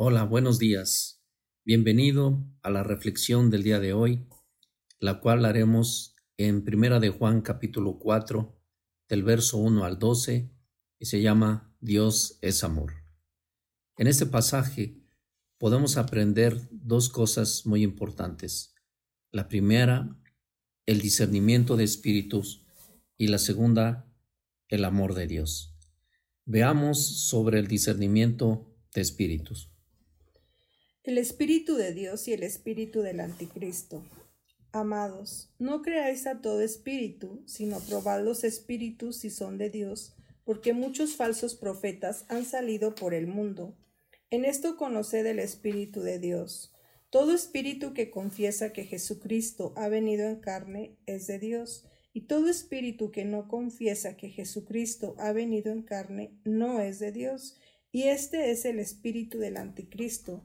Hola, buenos días. Bienvenido a la reflexión del día de hoy, la cual haremos en Primera de Juan capítulo 4, del verso 1 al 12, y se llama Dios es amor. En este pasaje podemos aprender dos cosas muy importantes. La primera, el discernimiento de espíritus y la segunda, el amor de Dios. Veamos sobre el discernimiento de espíritus. El espíritu de Dios y el espíritu del anticristo. Amados, no creáis a todo espíritu, sino probad los espíritus si son de Dios, porque muchos falsos profetas han salido por el mundo. En esto conoced el espíritu de Dios. Todo espíritu que confiesa que Jesucristo ha venido en carne es de Dios, y todo espíritu que no confiesa que Jesucristo ha venido en carne no es de Dios, y este es el espíritu del anticristo,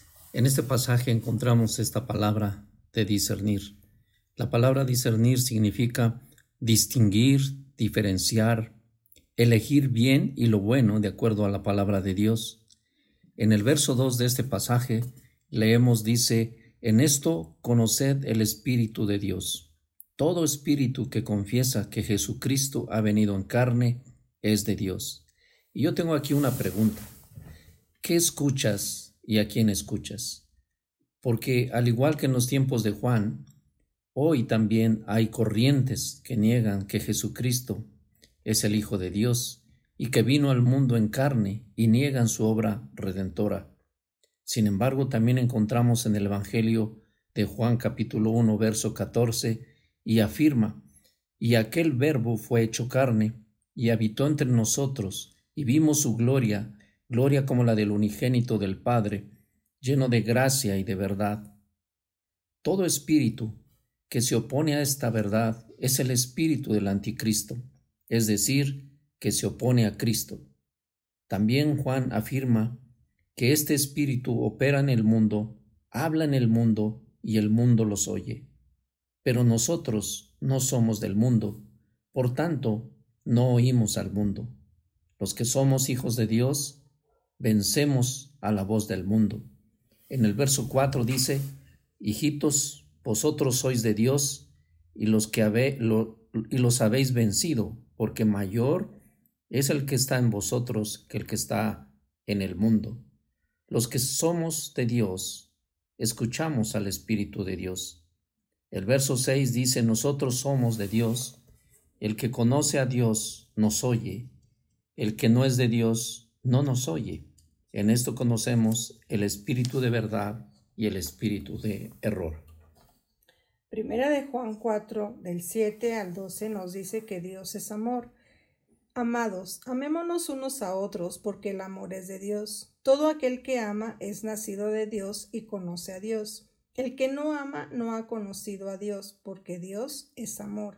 En este pasaje encontramos esta palabra de discernir. La palabra discernir significa distinguir, diferenciar, elegir bien y lo bueno de acuerdo a la palabra de Dios. En el verso 2 de este pasaje leemos dice, en esto conoced el Espíritu de Dios. Todo espíritu que confiesa que Jesucristo ha venido en carne es de Dios. Y yo tengo aquí una pregunta. ¿Qué escuchas y a quién escuchas? Porque al igual que en los tiempos de Juan, hoy también hay corrientes que niegan que Jesucristo es el Hijo de Dios y que vino al mundo en carne y niegan su obra redentora. Sin embargo, también encontramos en el Evangelio de Juan capítulo 1, verso 14, y afirma, y aquel verbo fue hecho carne, y habitó entre nosotros, y vimos su gloria, gloria como la del unigénito del Padre, lleno de gracia y de verdad. Todo espíritu que se opone a esta verdad es el espíritu del anticristo, es decir, que se opone a Cristo. También Juan afirma que este espíritu opera en el mundo, habla en el mundo y el mundo los oye. Pero nosotros no somos del mundo, por tanto, no oímos al mundo. Los que somos hijos de Dios, vencemos a la voz del mundo. En el verso 4 dice, Hijitos, vosotros sois de Dios y los que los habéis vencido, porque mayor es el que está en vosotros que el que está en el mundo. Los que somos de Dios, escuchamos al Espíritu de Dios. El verso 6 dice, nosotros somos de Dios, el que conoce a Dios nos oye, el que no es de Dios no nos oye. En esto conocemos el espíritu de verdad y el espíritu de error. Primera de Juan 4, del 7 al 12 nos dice que Dios es amor Amados, amémonos unos a otros, porque el amor es de Dios. Todo aquel que ama es nacido de Dios y conoce a Dios. El que no ama no ha conocido a Dios, porque Dios es amor.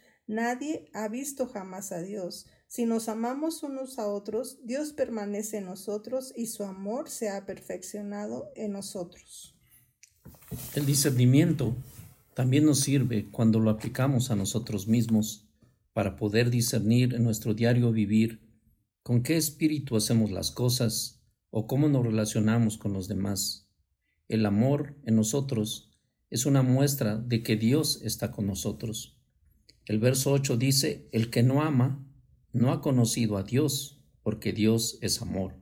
Nadie ha visto jamás a Dios. Si nos amamos unos a otros, Dios permanece en nosotros y su amor se ha perfeccionado en nosotros. El discernimiento también nos sirve cuando lo aplicamos a nosotros mismos para poder discernir en nuestro diario vivir con qué espíritu hacemos las cosas o cómo nos relacionamos con los demás. El amor en nosotros es una muestra de que Dios está con nosotros. El verso 8 dice, el que no ama no ha conocido a Dios, porque Dios es amor.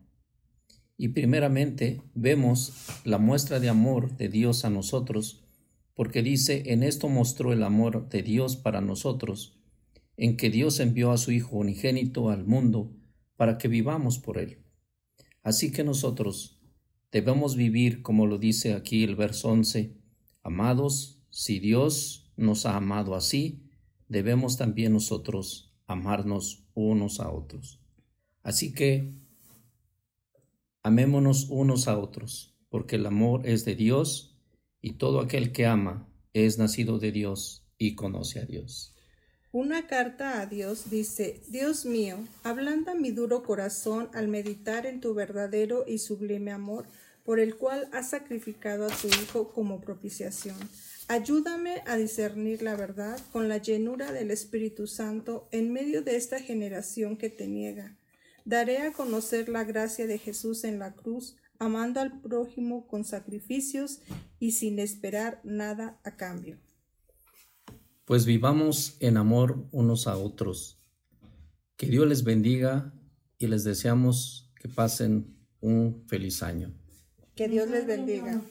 Y primeramente vemos la muestra de amor de Dios a nosotros porque dice, en esto mostró el amor de Dios para nosotros, en que Dios envió a su Hijo unigénito al mundo para que vivamos por él. Así que nosotros debemos vivir como lo dice aquí el verso 11, amados, si Dios nos ha amado así, debemos también nosotros amarnos unos a otros. Así que amémonos unos a otros, porque el amor es de Dios y todo aquel que ama es nacido de Dios y conoce a Dios. Una carta a Dios dice, Dios mío, ablanda mi duro corazón al meditar en tu verdadero y sublime amor, por el cual has sacrificado a tu Hijo como propiciación. Ayúdame a discernir la verdad con la llenura del Espíritu Santo en medio de esta generación que te niega. Daré a conocer la gracia de Jesús en la cruz, amando al prójimo con sacrificios y sin esperar nada a cambio. Pues vivamos en amor unos a otros. Que Dios les bendiga y les deseamos que pasen un feliz año. Que Dios les bendiga.